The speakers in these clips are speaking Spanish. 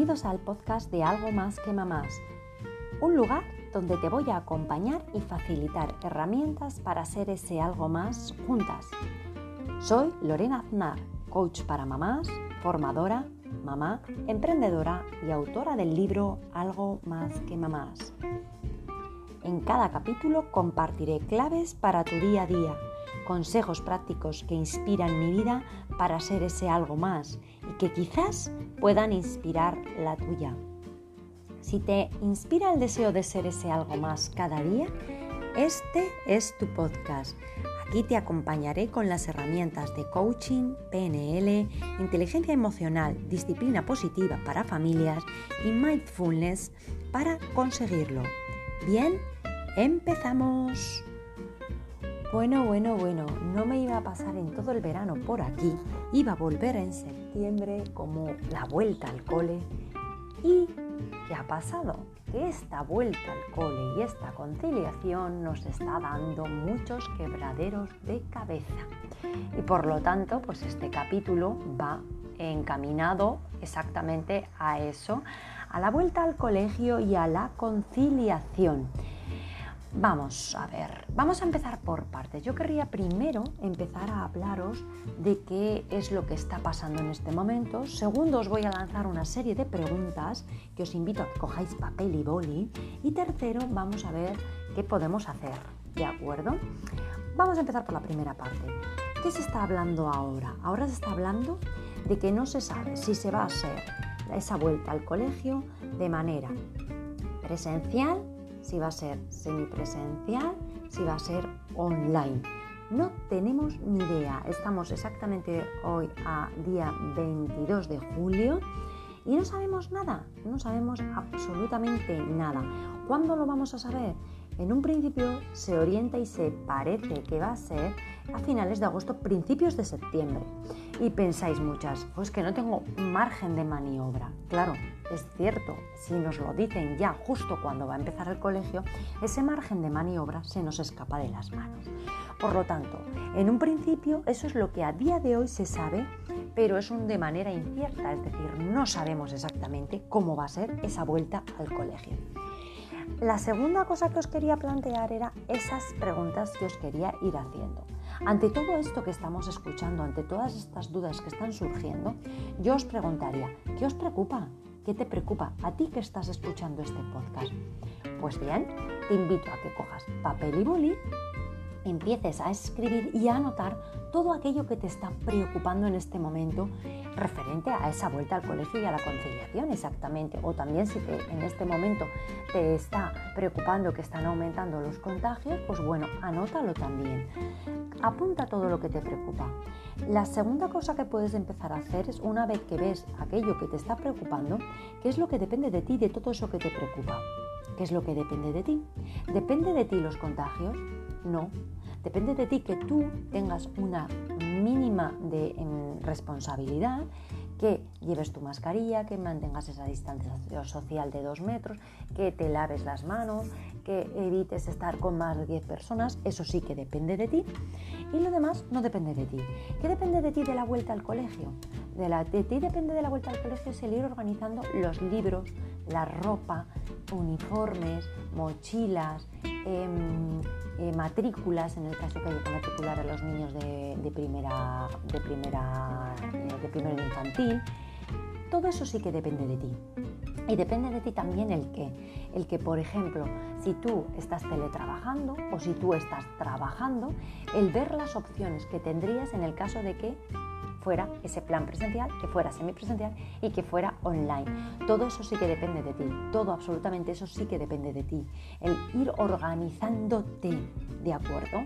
Bienvenidos al podcast de Algo Más que Mamás, un lugar donde te voy a acompañar y facilitar herramientas para ser ese algo más juntas. Soy Lorena Aznar, coach para mamás, formadora, mamá, emprendedora y autora del libro Algo Más que Mamás. En cada capítulo compartiré claves para tu día a día, consejos prácticos que inspiran mi vida para ser ese algo más y que quizás puedan inspirar la tuya. Si te inspira el deseo de ser ese algo más cada día, este es tu podcast. Aquí te acompañaré con las herramientas de coaching, PNL, inteligencia emocional, disciplina positiva para familias y mindfulness para conseguirlo. Bien, empezamos. Bueno, bueno, bueno, no me iba a pasar en todo el verano por aquí, iba a volver en septiembre como la vuelta al cole. ¿Y qué ha pasado? Que esta vuelta al cole y esta conciliación nos está dando muchos quebraderos de cabeza. Y por lo tanto, pues este capítulo va encaminado exactamente a eso, a la vuelta al colegio y a la conciliación. Vamos a ver, vamos a empezar por partes. Yo querría primero empezar a hablaros de qué es lo que está pasando en este momento. Segundo, os voy a lanzar una serie de preguntas que os invito a que cojáis papel y boli. Y tercero, vamos a ver qué podemos hacer. ¿De acuerdo? Vamos a empezar por la primera parte. ¿Qué se está hablando ahora? Ahora se está hablando de que no se sabe si se va a hacer esa vuelta al colegio de manera presencial si va a ser semipresencial, si va a ser online. No tenemos ni idea. Estamos exactamente hoy a día 22 de julio y no sabemos nada, no sabemos absolutamente nada. ¿Cuándo lo vamos a saber? En un principio se orienta y se parece que va a ser a finales de agosto, principios de septiembre. Y pensáis muchas, pues que no tengo margen de maniobra. Claro, es cierto, si nos lo dicen ya justo cuando va a empezar el colegio, ese margen de maniobra se nos escapa de las manos. Por lo tanto, en un principio eso es lo que a día de hoy se sabe, pero es un de manera incierta, es decir, no sabemos exactamente cómo va a ser esa vuelta al colegio. La segunda cosa que os quería plantear era esas preguntas que os quería ir haciendo. Ante todo esto que estamos escuchando, ante todas estas dudas que están surgiendo, yo os preguntaría, ¿qué os preocupa? ¿Qué te preocupa a ti que estás escuchando este podcast? Pues bien, te invito a que cojas papel y boli empieces a escribir y a anotar todo aquello que te está preocupando en este momento referente a esa vuelta al colegio y a la conciliación exactamente. O también si en este momento te está preocupando que están aumentando los contagios, pues bueno, anótalo también. Apunta todo lo que te preocupa. La segunda cosa que puedes empezar a hacer es una vez que ves aquello que te está preocupando, qué es lo que depende de ti, de todo eso que te preocupa. ¿Qué es lo que depende de ti? ¿Depende de ti los contagios? No. Depende de ti que tú tengas una mínima de em, responsabilidad, que lleves tu mascarilla, que mantengas esa distancia social de dos metros, que te laves las manos, que evites estar con más de 10 personas, eso sí que depende de ti. Y lo demás no depende de ti. ¿Qué depende de ti de la vuelta al colegio? De, la, ti depende de la vuelta al colegio es el ir organizando los libros, la ropa, uniformes, mochilas, eh, matrículas, en el caso que haya que matricular a los niños de, primera, de, primera, eh, de infantil. Todo eso sí que depende de ti. Y depende de ti también el que, el que, por ejemplo, si tú estás teletrabajando o si tú estás trabajando, el ver las opciones que tendrías en el caso de que fuera ese plan presencial, que fuera semipresencial y que fuera online. Todo eso sí que depende de ti, todo absolutamente eso sí que depende de ti. El ir organizándote, ¿de acuerdo?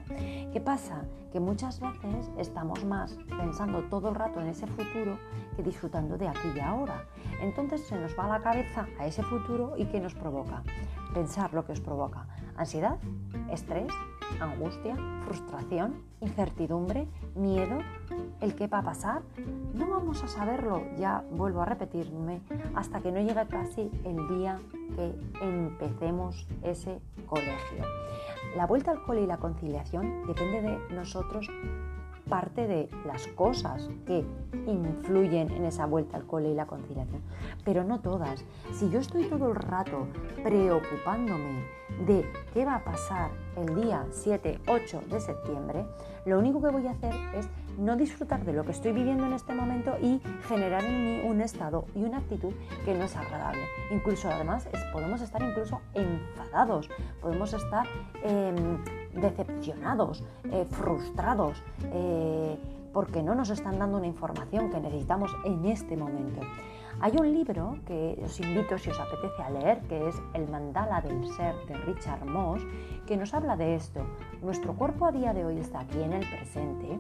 ¿Qué pasa? Que muchas veces estamos más pensando todo el rato en ese futuro que disfrutando de aquí y ahora. Entonces se nos va la cabeza a ese futuro y ¿qué nos provoca? Pensar lo que os provoca ansiedad, estrés, angustia, frustración, incertidumbre, miedo, el qué va a pasar, no vamos a saberlo, ya vuelvo a repetirme, hasta que no llegue casi el día que empecemos ese colegio. La vuelta al cole y la conciliación depende de nosotros parte de las cosas que influyen en esa vuelta al cole y la conciliación, pero no todas. Si yo estoy todo el rato preocupándome de qué va a pasar el día 7, 8 de septiembre, lo único que voy a hacer es no disfrutar de lo que estoy viviendo en este momento y generar en mí un estado y una actitud que no es agradable. Incluso además podemos estar incluso enfadados, podemos estar em, decepcionados, eh, frustrados. Eh, porque no nos están dando una información que necesitamos en este momento. Hay un libro que os invito si os apetece a leer, que es El mandala del ser de Richard Moss, que nos habla de esto. Nuestro cuerpo a día de hoy está aquí en el presente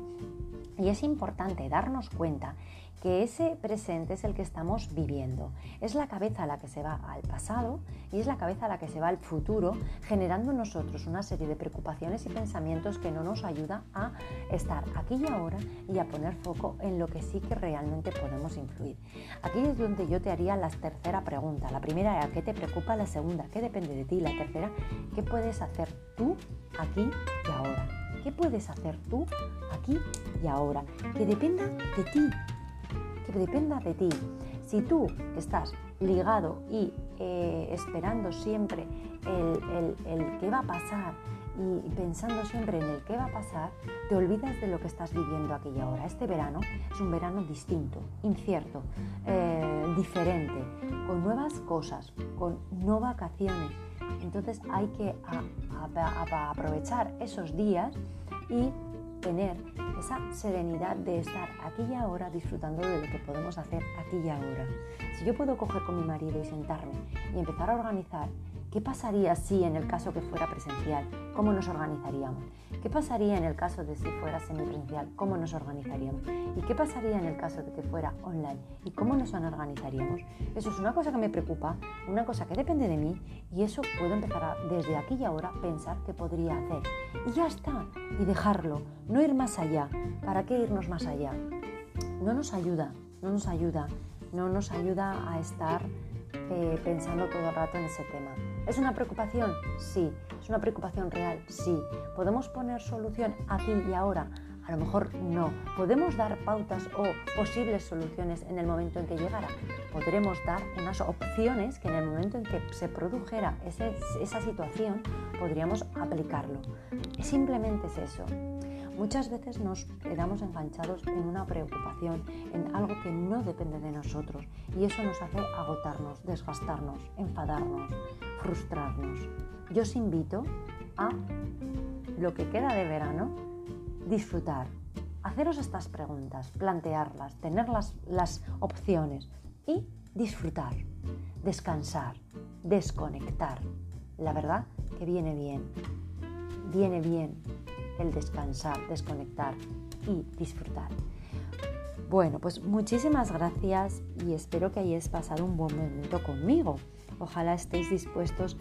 y es importante darnos cuenta que ese presente es el que estamos viviendo. Es la cabeza la que se va al pasado y es la cabeza la que se va al futuro, generando en nosotros una serie de preocupaciones y pensamientos que no nos ayuda a estar aquí y ahora y a poner foco en lo que sí que realmente podemos influir. Aquí es donde yo te haría la tercera pregunta. La primera era ¿qué te preocupa? La segunda, ¿qué depende de ti? La tercera, ¿qué puedes hacer tú aquí y ahora? ¿Qué puedes hacer tú aquí y ahora? Que dependa de ti, dependa de ti. Si tú estás ligado y eh, esperando siempre el, el, qué va a pasar y pensando siempre en el qué va a pasar, te olvidas de lo que estás viviendo aquí y ahora. Este verano es un verano distinto, incierto, eh, diferente, con nuevas cosas, con no vacaciones. Entonces hay que aprovechar esos días y tener esa serenidad de estar aquí y ahora disfrutando de lo que podemos hacer aquí y ahora. Si yo puedo coger con mi marido y sentarme y empezar a organizar ¿Qué pasaría si en el caso que fuera presencial? ¿Cómo nos organizaríamos? ¿Qué pasaría en el caso de si fuera semipresencial? ¿Cómo nos organizaríamos? ¿Y qué pasaría en el caso de que fuera online? ¿Y cómo nos organizaríamos? Eso es una cosa que me preocupa, una cosa que depende de mí y eso puedo empezar desde aquí y ahora pensar qué podría hacer. Y ya está, y dejarlo, no ir más allá. ¿Para qué irnos más allá? No nos ayuda, no nos ayuda, no nos ayuda a estar eh, pensando todo el rato en ese tema. ¿Es una preocupación? Sí. ¿Es una preocupación real? Sí. ¿Podemos poner solución aquí y ahora? A lo mejor no. ¿Podemos dar pautas o posibles soluciones en el momento en que llegara? Podremos dar unas opciones que en el momento en que se produjera esa situación podríamos aplicarlo. Simplemente es eso. Muchas veces nos quedamos enganchados en una preocupación, en algo que no depende de nosotros y eso nos hace agotarnos, desgastarnos, enfadarnos, frustrarnos. Yo os invito a lo que queda de verano, disfrutar, haceros estas preguntas, plantearlas, tener las, opciones y disfrutar, descansar, desconectar. La verdad que viene bien, viene bien el descansar, desconectar y disfrutar. Bueno, pues muchísimas gracias y espero que hayáis pasado un buen momento conmigo. Ojalá estéis dispuestos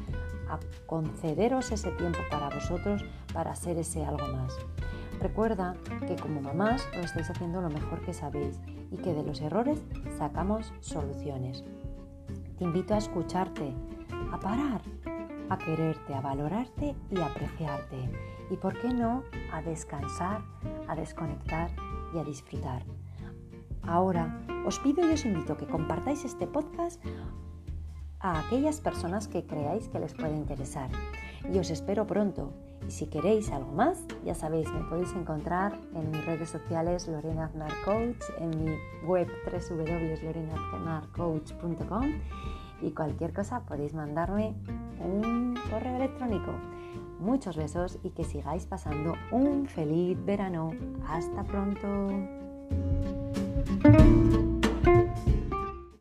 a concederos ese tiempo para vosotros para ser ese algo más. Recuerda que como mamás lo estáis haciendo lo mejor que sabéis y que de los errores sacamos soluciones. Te invito a escucharte, a parar, a quererte, a valorarte y a apreciarte. Y por qué no, a descansar, a desconectar y a disfrutar. Ahora os pido y os invito a que compartáis este podcast a aquellas personas que creáis que les puede interesar. Y os espero pronto. Y si queréis algo más, ya sabéis, me podéis encontrar en mis redes sociales Lorena Aznar Coach, en mi web www.lorenaznarcoach.com y cualquier cosa podéis mandarme un correo electrónico. Muchos besos y que sigáis pasando un feliz verano. Hasta pronto.